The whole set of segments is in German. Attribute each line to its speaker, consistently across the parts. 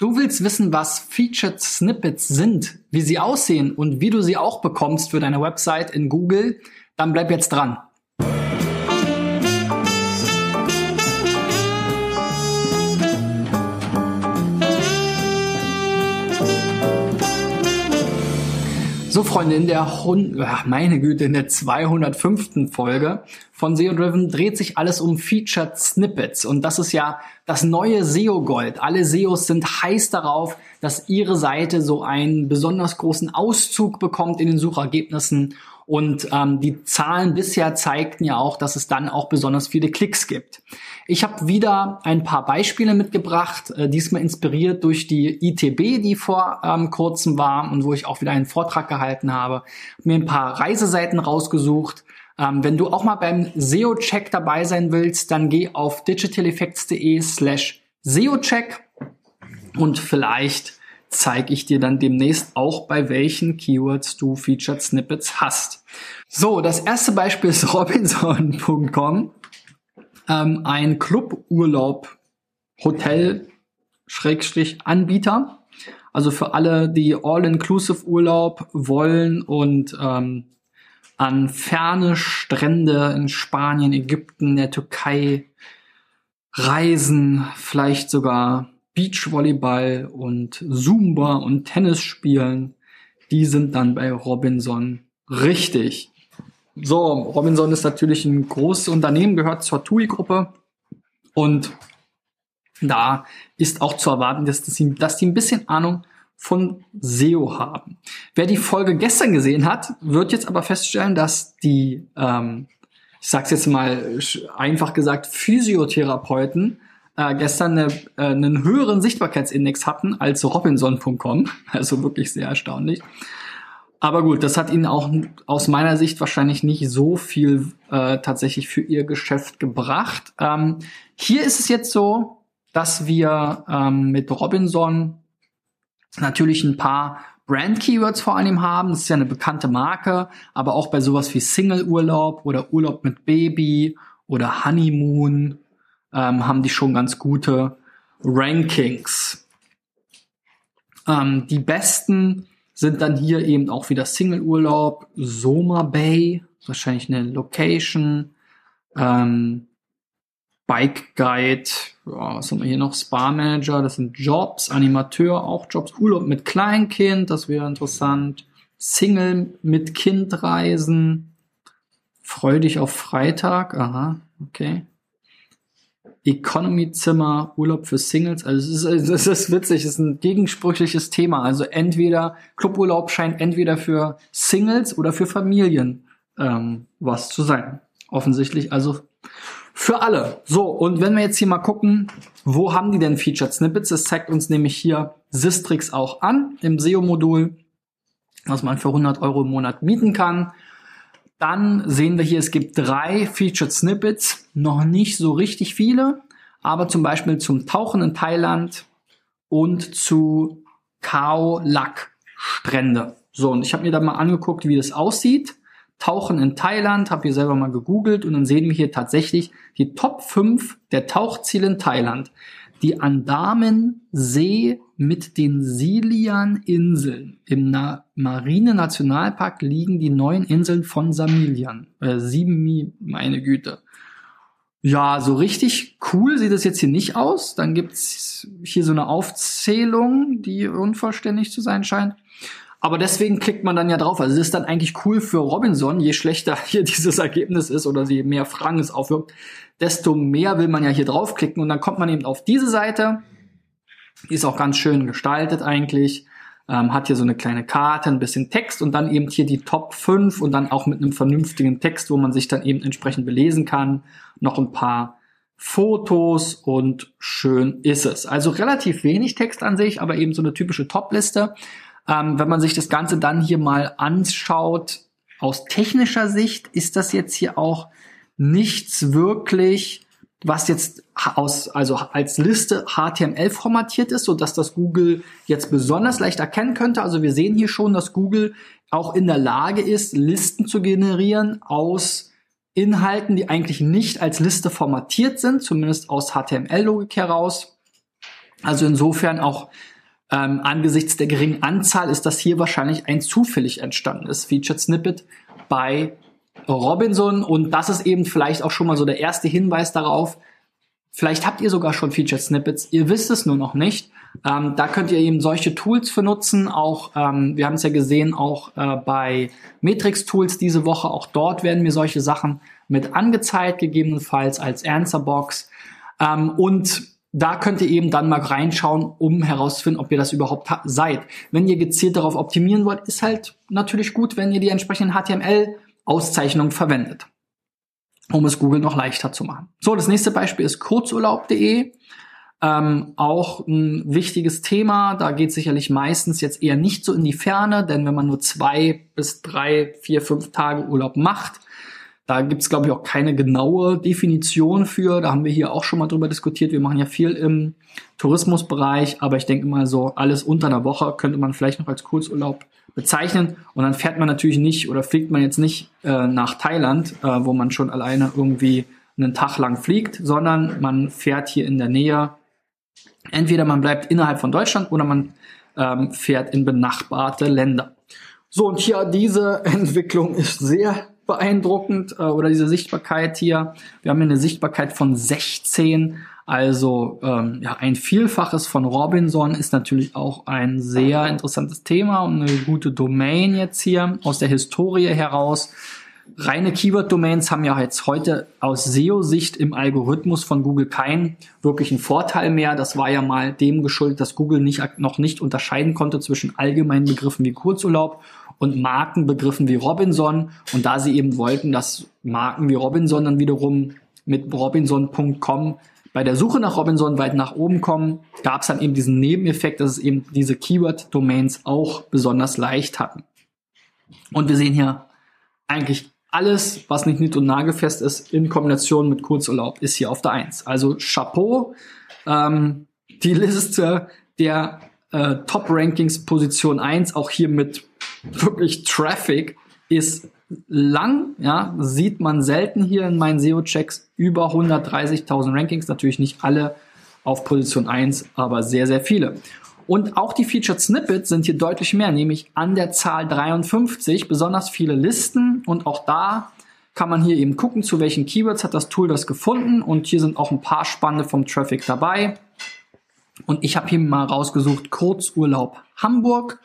Speaker 1: Du willst wissen, was Featured Snippets sind, wie sie aussehen und wie du sie auch bekommst für deine Website in Google? Dann bleib jetzt dran. So, Freunde, in der, Hund meine Güte, in der 205. Folge von SEO Driven dreht sich alles um Featured Snippets. Und das ist ja das neue SEO Gold. Alle SEOs sind heiß darauf, dass ihre Seite so einen besonders großen Auszug bekommt in den Suchergebnissen und ähm, die Zahlen bisher zeigten ja auch, dass es dann auch besonders viele Klicks gibt. Ich habe wieder ein paar Beispiele mitgebracht, äh, diesmal inspiriert durch die ITB, die vor ähm, kurzem war und wo ich auch wieder einen Vortrag gehalten habe. Mir ein paar Reiseseiten rausgesucht. Ähm, wenn du auch mal beim SEO-Check dabei sein willst, dann geh auf digitaleffects.de slash SEO-Check und vielleicht zeige ich dir dann demnächst auch, bei welchen Keywords du Featured Snippets hast. So, das erste Beispiel ist Robinson.com, ähm, ein Cluburlaub, Hotel, Schrägstrich Anbieter. Also für alle, die All-Inclusive Urlaub wollen und ähm, an ferne Strände in Spanien, Ägypten, der Türkei reisen, vielleicht sogar Beachvolleyball und Zumba und Tennis spielen, die sind dann bei Robinson richtig. So, Robinson ist natürlich ein großes Unternehmen, gehört zur TUI-Gruppe und da ist auch zu erwarten, dass, die, dass die ein bisschen Ahnung von SEO haben. Wer die Folge gestern gesehen hat, wird jetzt aber feststellen, dass die, ähm, ich sag's jetzt mal einfach gesagt, Physiotherapeuten äh, gestern eine, äh, einen höheren Sichtbarkeitsindex hatten als Robinson.com. Also wirklich sehr erstaunlich. Aber gut, das hat ihnen auch aus meiner Sicht wahrscheinlich nicht so viel äh, tatsächlich für ihr Geschäft gebracht. Ähm, hier ist es jetzt so, dass wir ähm, mit Robinson natürlich ein paar Brand-Keywords vor allem haben. Das ist ja eine bekannte Marke, aber auch bei sowas wie Single-Urlaub oder Urlaub mit Baby oder Honeymoon ähm, haben die schon ganz gute Rankings. Ähm, die besten sind dann hier eben auch wieder Single-Urlaub, Soma Bay, wahrscheinlich eine Location, ähm, Bike Guide, was haben wir hier noch? Spa Manager, das sind Jobs, Animateur auch Jobs, Urlaub mit Kleinkind, das wäre interessant, Single mit Kind reisen, freu dich auf Freitag, aha, okay. Economy-Zimmer, Urlaub für Singles. Also es ist, es ist witzig, es ist ein gegensprüchliches Thema. Also entweder Cluburlaub scheint entweder für Singles oder für Familien ähm, was zu sein. Offensichtlich also für alle. So, und wenn wir jetzt hier mal gucken, wo haben die denn Featured Snippets? Das zeigt uns nämlich hier Sistrix auch an im SEO-Modul, was man für 100 Euro im Monat mieten kann. Dann sehen wir hier, es gibt drei Featured Snippets, noch nicht so richtig viele, aber zum Beispiel zum Tauchen in Thailand und zu Khao Lak Strände. So, und ich habe mir da mal angeguckt, wie das aussieht. Tauchen in Thailand, habe hier selber mal gegoogelt und dann sehen wir hier tatsächlich die Top 5 der Tauchziele in Thailand. Die Andamen-See mit den Silian-Inseln. Im Na Marine-Nationalpark liegen die neuen Inseln von Samilian. Äh, Simi, meine Güte. Ja, so richtig cool sieht es jetzt hier nicht aus. Dann gibt's hier so eine Aufzählung, die unvollständig zu sein scheint. Aber deswegen klickt man dann ja drauf. Also es ist dann eigentlich cool für Robinson, je schlechter hier dieses Ergebnis ist oder je mehr Fragen es aufwirkt, desto mehr will man ja hier draufklicken und dann kommt man eben auf diese Seite die ist auch ganz schön gestaltet eigentlich. Ähm, hat hier so eine kleine Karte, ein bisschen Text und dann eben hier die Top 5 und dann auch mit einem vernünftigen Text, wo man sich dann eben entsprechend belesen kann. Noch ein paar Fotos und schön ist es. Also relativ wenig Text an sich, aber eben so eine typische Top-Liste. Ähm, wenn man sich das Ganze dann hier mal anschaut, aus technischer Sicht ist das jetzt hier auch nichts wirklich was jetzt aus, also als Liste HTML formatiert ist, so dass das Google jetzt besonders leicht erkennen könnte. Also wir sehen hier schon, dass Google auch in der Lage ist, Listen zu generieren aus Inhalten, die eigentlich nicht als Liste formatiert sind, zumindest aus HTML-Logik heraus. Also insofern auch ähm, angesichts der geringen Anzahl ist das hier wahrscheinlich ein zufällig entstandenes Featured Snippet bei Robinson und das ist eben vielleicht auch schon mal so der erste Hinweis darauf. Vielleicht habt ihr sogar schon Featured Snippets, ihr wisst es nur noch nicht. Ähm, da könnt ihr eben solche Tools für nutzen. Auch ähm, wir haben es ja gesehen, auch äh, bei Matrix Tools diese Woche. Auch dort werden mir solche Sachen mit angezeigt, gegebenenfalls als Answerbox. Ähm, und da könnt ihr eben dann mal reinschauen, um herauszufinden, ob ihr das überhaupt seid. Wenn ihr gezielt darauf optimieren wollt, ist halt natürlich gut, wenn ihr die entsprechenden HTML-Auszeichnungen verwendet, um es Google noch leichter zu machen. So, das nächste Beispiel ist kurzurlaub.de. Ähm, auch ein wichtiges Thema. Da geht sicherlich meistens jetzt eher nicht so in die Ferne, denn wenn man nur zwei bis drei, vier, fünf Tage Urlaub macht, da gibt's glaube ich, auch keine genaue Definition für. Da haben wir hier auch schon mal drüber diskutiert. Wir machen ja viel im Tourismusbereich, aber ich denke mal so, alles unter einer Woche könnte man vielleicht noch als Kurzurlaub bezeichnen. Und dann fährt man natürlich nicht oder fliegt man jetzt nicht äh, nach Thailand, äh, wo man schon alleine irgendwie einen Tag lang fliegt, sondern man fährt hier in der Nähe. Entweder man bleibt innerhalb von Deutschland oder man ähm, fährt in benachbarte Länder. So, und hier diese Entwicklung ist sehr beeindruckend äh, oder diese Sichtbarkeit hier. Wir haben hier eine Sichtbarkeit von 16. Also ähm, ja, ein Vielfaches von Robinson ist natürlich auch ein sehr interessantes Thema und eine gute Domain jetzt hier aus der Historie heraus. Reine Keyword-Domains haben ja jetzt heute aus SEO-Sicht im Algorithmus von Google keinen wirklichen Vorteil mehr. Das war ja mal dem geschuldet, dass Google nicht, noch nicht unterscheiden konnte zwischen allgemeinen Begriffen wie Kurzurlaub und Markenbegriffen wie Robinson. Und da sie eben wollten, dass Marken wie Robinson dann wiederum mit robinson.com bei der Suche nach Robinson weit nach oben kommen, gab es dann eben diesen Nebeneffekt, dass es eben diese Keyword-Domains auch besonders leicht hatten. Und wir sehen hier eigentlich alles, was nicht nied- und nagelfest ist, in Kombination mit Kurzurlaub, ist hier auf der Eins. Also Chapeau, ähm, die Liste der äh, Top-Rankings Position 1, auch hier mit wirklich Traffic, ist lang, ja, sieht man selten hier in meinen SEO-Checks über 130.000 Rankings, natürlich nicht alle auf Position 1, aber sehr, sehr viele. Und auch die Featured Snippets sind hier deutlich mehr, nämlich an der Zahl 53, besonders viele Listen und auch da kann man hier eben gucken, zu welchen Keywords hat das Tool das gefunden und hier sind auch ein paar spannende vom Traffic dabei. Und ich habe hier mal rausgesucht Kurzurlaub Hamburg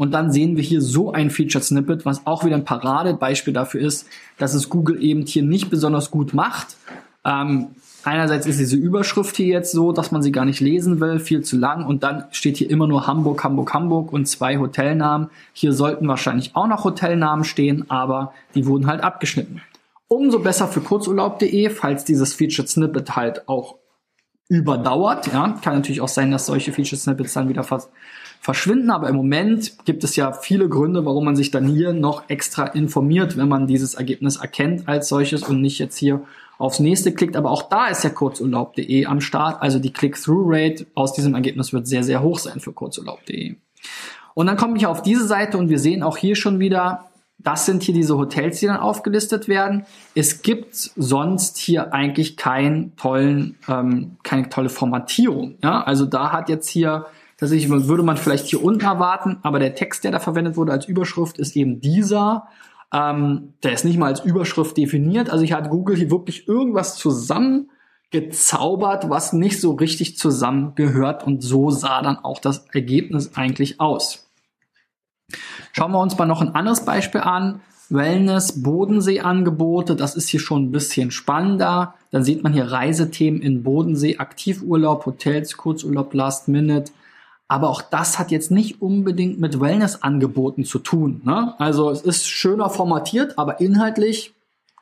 Speaker 1: und dann sehen wir hier so ein Featured Snippet, was auch wieder ein Paradebeispiel dafür ist, dass es Google eben hier nicht besonders gut macht. Ähm, einerseits ist diese Überschrift hier jetzt so, dass man sie gar nicht lesen will, viel zu lang und dann steht hier immer nur Hamburg, Hamburg, Hamburg und zwei Hotelnamen. Hier sollten wahrscheinlich auch noch Hotelnamen stehen, aber die wurden halt abgeschnitten. Umso besser für kurzurlaub.de, falls dieses Featured Snippet halt auch überdauert. Ja, kann natürlich auch sein, dass solche Featured Snippets dann wieder fast verschwinden. Aber im Moment gibt es ja viele Gründe, warum man sich dann hier noch extra informiert, wenn man dieses Ergebnis erkennt als solches und nicht jetzt hier aufs nächste klickt. Aber auch da ist ja kurzurlaub.de am Start. Also die Click-Through-Rate aus diesem Ergebnis wird sehr, sehr hoch sein für kurzurlaub.de. Und dann komme ich auf diese Seite und wir sehen auch hier schon wieder, das sind hier diese Hotels, die dann aufgelistet werden. Es gibt sonst hier eigentlich keinen tollen, ähm, keine tolle Formatierung. Ja, also da hat jetzt hier Tatsächlich würde man vielleicht hier unten erwarten, aber der Text, der da verwendet wurde als Überschrift, ist eben dieser. Ähm, der ist nicht mal als Überschrift definiert. Also ich hat Google hier wirklich irgendwas zusammengezaubert, was nicht so richtig zusammengehört und so sah dann auch das Ergebnis eigentlich aus. Schauen wir uns mal noch ein anderes Beispiel an. Wellness, Bodensee-Angebote, das ist hier schon ein bisschen spannender. Dann sieht man hier Reisethemen in Bodensee, Aktivurlaub, Hotels, Kurzurlaub, Last Minute, aber auch das hat jetzt nicht unbedingt mit Wellness-Angeboten zu tun. Ne? Also es ist schöner formatiert, aber inhaltlich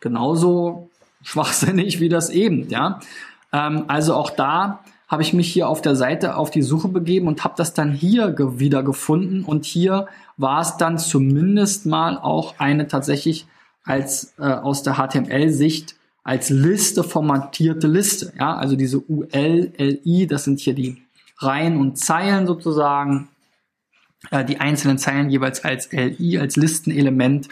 Speaker 1: genauso schwachsinnig wie das eben. Ja? Ähm, also auch da habe ich mich hier auf der Seite auf die Suche begeben und habe das dann hier ge wieder gefunden. Und hier war es dann zumindest mal auch eine tatsächlich als äh, aus der HTML-Sicht als Liste formatierte Liste. Ja, also diese UL, LI, das sind hier die Reihen und Zeilen sozusagen, äh, die einzelnen Zeilen jeweils als LI, als Listenelement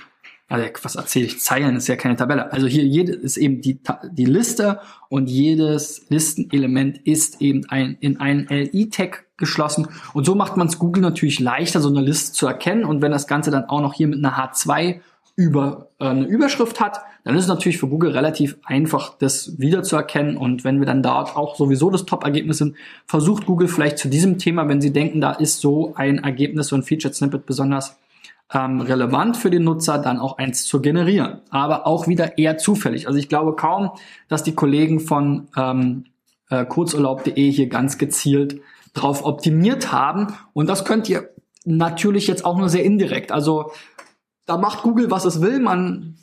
Speaker 1: also was erzähle ich, Zeilen ist ja keine Tabelle. Also hier jede ist eben die, die Liste und jedes Listenelement ist eben ein, in einen LI-Tag geschlossen. Und so macht man es Google natürlich leichter, so eine Liste zu erkennen. Und wenn das Ganze dann auch noch hier mit einer H2 über äh, eine Überschrift hat, dann ist es natürlich für Google relativ einfach, das wiederzuerkennen. Und wenn wir dann dort auch sowieso das Top-Ergebnis sind, versucht Google vielleicht zu diesem Thema, wenn sie denken, da ist so ein Ergebnis, so ein Featured Snippet besonders ähm, relevant für den Nutzer, dann auch eins zu generieren. Aber auch wieder eher zufällig. Also ich glaube kaum, dass die Kollegen von ähm, äh, kurzurlaub.de hier ganz gezielt drauf optimiert haben. Und das könnt ihr natürlich jetzt auch nur sehr indirekt. Also da macht Google, was es will. Man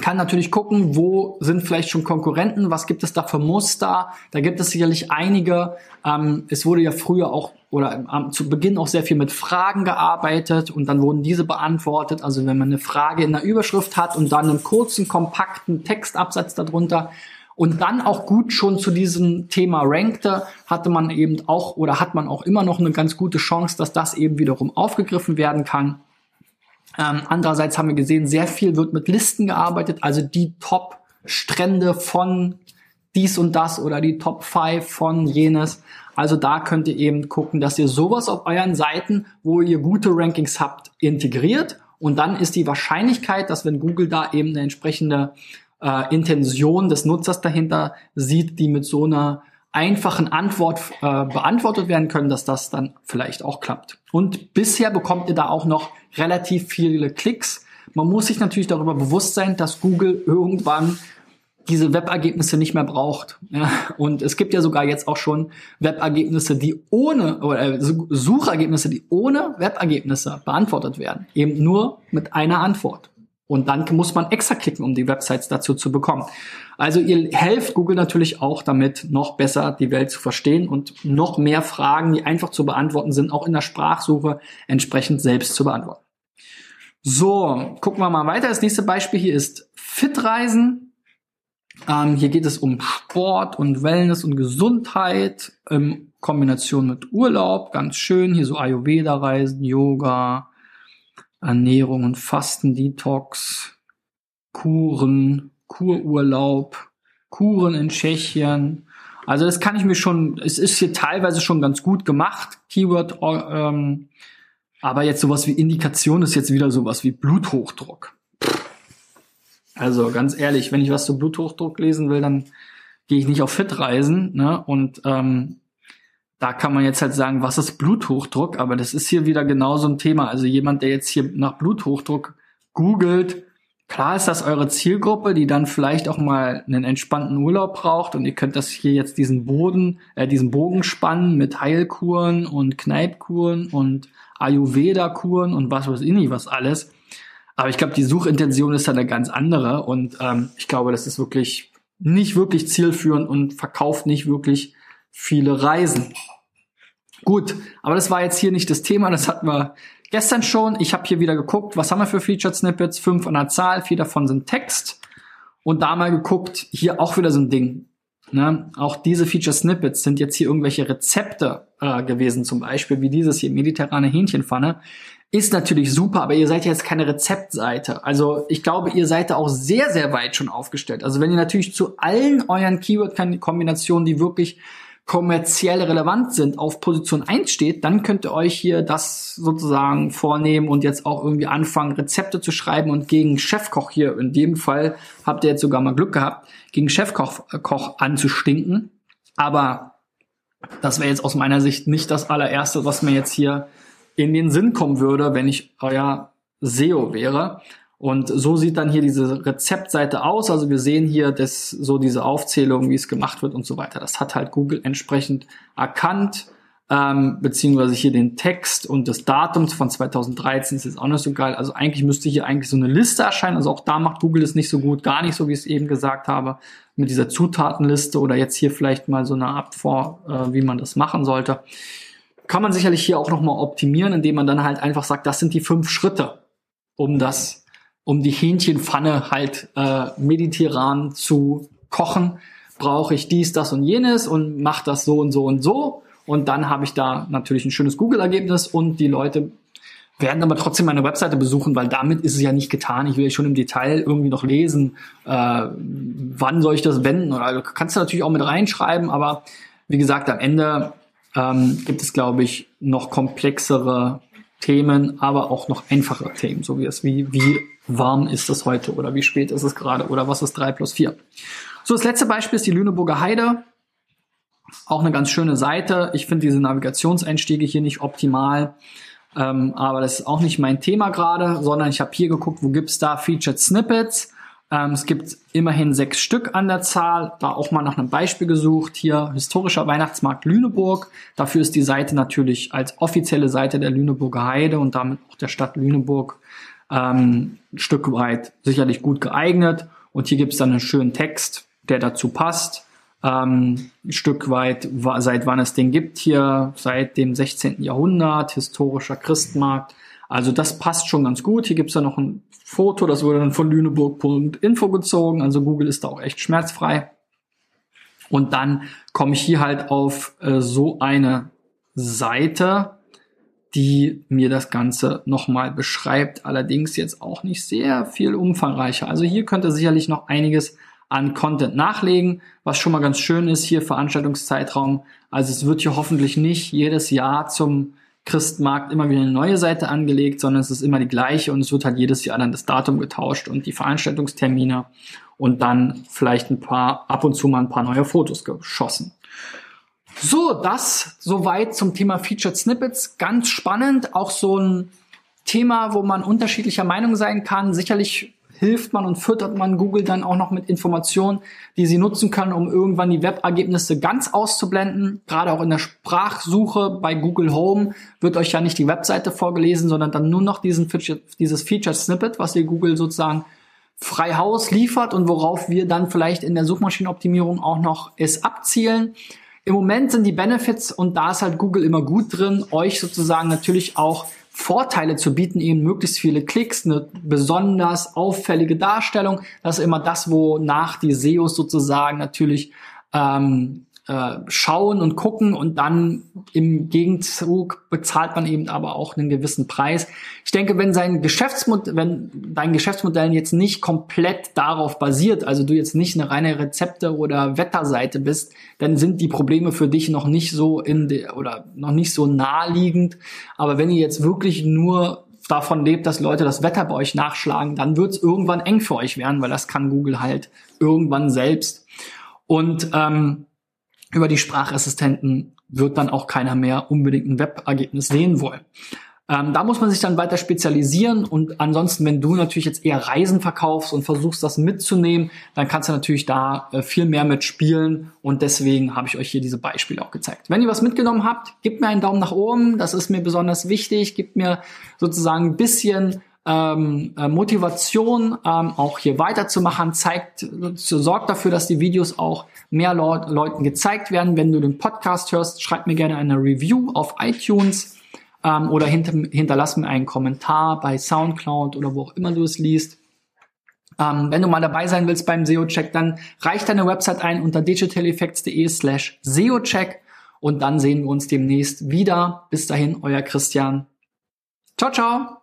Speaker 1: kann natürlich gucken, wo sind vielleicht schon Konkurrenten, was gibt es da für Muster. Da gibt es sicherlich einige. Ähm, es wurde ja früher auch oder ähm, zu Beginn auch sehr viel mit Fragen gearbeitet und dann wurden diese beantwortet. Also wenn man eine Frage in der Überschrift hat und dann einen kurzen, kompakten Textabsatz darunter und dann auch gut schon zu diesem Thema rankte, hatte man eben auch oder hat man auch immer noch eine ganz gute Chance, dass das eben wiederum aufgegriffen werden kann. Ähm, andererseits haben wir gesehen, sehr viel wird mit Listen gearbeitet, also die Top-Strände von dies und das oder die Top 5 von jenes. Also da könnt ihr eben gucken, dass ihr sowas auf euren Seiten, wo ihr gute Rankings habt, integriert. Und dann ist die Wahrscheinlichkeit, dass wenn Google da eben eine entsprechende äh, Intention des Nutzers dahinter sieht, die mit so einer einfachen Antwort äh, beantwortet werden können, dass das dann vielleicht auch klappt. Und bisher bekommt ihr da auch noch relativ viele Klicks. Man muss sich natürlich darüber bewusst sein, dass Google irgendwann diese Webergebnisse nicht mehr braucht. Ja, und es gibt ja sogar jetzt auch schon Webergebnisse, die ohne, oder äh, Suchergebnisse, die ohne Webergebnisse beantwortet werden. Eben nur mit einer Antwort. Und dann muss man extra klicken, um die Websites dazu zu bekommen. Also ihr helft Google natürlich auch damit, noch besser die Welt zu verstehen und noch mehr Fragen, die einfach zu beantworten sind, auch in der Sprachsuche entsprechend selbst zu beantworten. So, gucken wir mal weiter. Das nächste Beispiel hier ist Fitreisen. Ähm, hier geht es um Sport und Wellness und Gesundheit in Kombination mit Urlaub. Ganz schön. Hier so Ayurveda-Reisen, Yoga, Ernährung und Fasten, Detox, Kuren, Kururlaub, Kuren in Tschechien. Also das kann ich mir schon, es ist hier teilweise schon ganz gut gemacht, Keyword, ähm, aber jetzt sowas wie Indikation ist jetzt wieder sowas wie Bluthochdruck. Also ganz ehrlich, wenn ich was zu Bluthochdruck lesen will, dann gehe ich nicht auf Fit-Reisen. Ne? Und ähm, da kann man jetzt halt sagen, was ist Bluthochdruck? Aber das ist hier wieder genau so ein Thema. Also jemand, der jetzt hier nach Bluthochdruck googelt, klar ist das eure Zielgruppe, die dann vielleicht auch mal einen entspannten Urlaub braucht und ihr könnt das hier jetzt diesen Boden, äh, diesen Bogen spannen mit Heilkuren und Kneipkuren und Ayurveda-Kuren und was weiß ich nicht, was alles. Aber ich glaube, die Suchintention ist dann eine ganz andere und ähm, ich glaube, das ist wirklich nicht wirklich zielführend und verkauft nicht wirklich viele Reisen. Gut, aber das war jetzt hier nicht das Thema, das hatten wir gestern schon. Ich habe hier wieder geguckt, was haben wir für Featured Snippets? Fünf an der Zahl, vier davon sind Text. Und da mal geguckt, hier auch wieder so ein Ding. Ne? Auch diese Feature Snippets sind jetzt hier irgendwelche Rezepte äh, gewesen, zum Beispiel wie dieses hier mediterrane Hähnchenpfanne. Ist natürlich super, aber ihr seid ja jetzt keine Rezeptseite. Also ich glaube, ihr seid da auch sehr, sehr weit schon aufgestellt. Also wenn ihr natürlich zu allen euren Keyword-Kombinationen, die wirklich kommerziell relevant sind, auf Position 1 steht, dann könnt ihr euch hier das sozusagen vornehmen und jetzt auch irgendwie anfangen, Rezepte zu schreiben und gegen Chefkoch hier, in dem Fall habt ihr jetzt sogar mal Glück gehabt, gegen Chefkoch äh, Koch anzustinken. Aber das wäre jetzt aus meiner Sicht nicht das allererste, was mir jetzt hier in den Sinn kommen würde, wenn ich euer SEO wäre. Und so sieht dann hier diese Rezeptseite aus. Also wir sehen hier das, so diese Aufzählung, wie es gemacht wird und so weiter. Das hat halt Google entsprechend erkannt, ähm, beziehungsweise hier den Text und das Datum von 2013 ist jetzt auch nicht so geil. Also eigentlich müsste hier eigentlich so eine Liste erscheinen. Also auch da macht Google es nicht so gut, gar nicht so, wie ich es eben gesagt habe, mit dieser Zutatenliste oder jetzt hier vielleicht mal so eine Art vor, äh, wie man das machen sollte. Kann man sicherlich hier auch nochmal optimieren, indem man dann halt einfach sagt, das sind die fünf Schritte, um das um die Hähnchenpfanne halt äh, mediterran zu kochen, brauche ich dies, das und jenes und mache das so und so und so. Und dann habe ich da natürlich ein schönes Google-Ergebnis und die Leute werden aber trotzdem meine Webseite besuchen, weil damit ist es ja nicht getan. Ich will ja schon im Detail irgendwie noch lesen, äh, wann soll ich das wenden oder also kannst du natürlich auch mit reinschreiben, aber wie gesagt, am Ende ähm, gibt es, glaube ich, noch komplexere Themen, aber auch noch einfachere Themen, so wie es, wie, wie warm ist es heute oder wie spät ist es gerade oder was ist drei plus vier. So, das letzte Beispiel ist die Lüneburger Heide. Auch eine ganz schöne Seite. Ich finde diese Navigationseinstiege hier nicht optimal. Ähm, aber das ist auch nicht mein Thema gerade, sondern ich habe hier geguckt, wo gibt's da Featured Snippets. Ähm, es gibt immerhin sechs Stück an der Zahl. Da auch mal nach einem Beispiel gesucht. Hier historischer Weihnachtsmarkt Lüneburg. Dafür ist die Seite natürlich als offizielle Seite der Lüneburger Heide und damit auch der Stadt Lüneburg ähm, ein Stück weit sicherlich gut geeignet. Und hier gibt's dann einen schönen Text, der dazu passt ähm, ein Stück weit, seit wann es den gibt hier, seit dem 16. Jahrhundert, historischer Christmarkt. Also das passt schon ganz gut. Hier gibt's ja noch ein Foto, das wurde dann von Lüneburg.info gezogen. Also Google ist da auch echt schmerzfrei. Und dann komme ich hier halt auf äh, so eine Seite, die mir das Ganze nochmal beschreibt. Allerdings jetzt auch nicht sehr viel umfangreicher. Also hier könnte sicherlich noch einiges an Content nachlegen, was schon mal ganz schön ist hier Veranstaltungszeitraum. Also es wird hier hoffentlich nicht jedes Jahr zum Christmarkt immer wieder eine neue Seite angelegt, sondern es ist immer die gleiche und es wird halt jedes Jahr dann das Datum getauscht und die Veranstaltungstermine und dann vielleicht ein paar, ab und zu mal ein paar neue Fotos geschossen. So, das soweit zum Thema Featured Snippets. Ganz spannend, auch so ein Thema, wo man unterschiedlicher Meinung sein kann. Sicherlich hilft man und füttert man Google dann auch noch mit Informationen, die sie nutzen können, um irgendwann die Webergebnisse ganz auszublenden. Gerade auch in der Sprachsuche bei Google Home wird euch ja nicht die Webseite vorgelesen, sondern dann nur noch diesen Feature, dieses Feature Snippet, was ihr Google sozusagen frei Haus liefert und worauf wir dann vielleicht in der Suchmaschinenoptimierung auch noch es abzielen. Im Moment sind die Benefits und da ist halt Google immer gut drin, euch sozusagen natürlich auch Vorteile zu bieten, eben möglichst viele Klicks, eine besonders auffällige Darstellung. Das ist immer das, wonach die SEOs sozusagen natürlich ähm, äh, schauen und gucken und dann im Gegenzug bezahlt man eben aber auch einen gewissen Preis. Ich denke, wenn sein Geschäftsmodell, wenn dein Geschäftsmodell jetzt nicht komplett darauf basiert, also du jetzt nicht eine reine Rezepte- oder Wetterseite bist, dann sind die Probleme für dich noch nicht so in der oder noch nicht so naheliegend. Aber wenn ihr jetzt wirklich nur davon lebt, dass Leute das Wetter bei euch nachschlagen, dann wird es irgendwann eng für euch werden, weil das kann Google halt irgendwann selbst. Und ähm, über die Sprachassistenten wird dann auch keiner mehr unbedingt ein Webergebnis sehen wollen. Ähm, da muss man sich dann weiter spezialisieren und ansonsten, wenn du natürlich jetzt eher Reisen verkaufst und versuchst, das mitzunehmen, dann kannst du natürlich da äh, viel mehr mitspielen und deswegen habe ich euch hier diese Beispiele auch gezeigt. Wenn ihr was mitgenommen habt, gebt mir einen Daumen nach oben, das ist mir besonders wichtig, gebt mir sozusagen ein bisschen ähm, äh, Motivation, ähm, auch hier weiterzumachen, zeigt, sorgt dafür, dass die Videos auch mehr Leut Leuten gezeigt werden. Wenn du den Podcast hörst, schreib mir gerne eine Review auf iTunes ähm, oder hinter, hinterlass mir einen Kommentar bei SoundCloud oder wo auch immer du es liest. Ähm, wenn du mal dabei sein willst beim SEO-Check, dann reich deine Website ein unter digitaleffects.de slash SEO-Check und dann sehen wir uns demnächst wieder. Bis dahin, euer Christian. Ciao, ciao!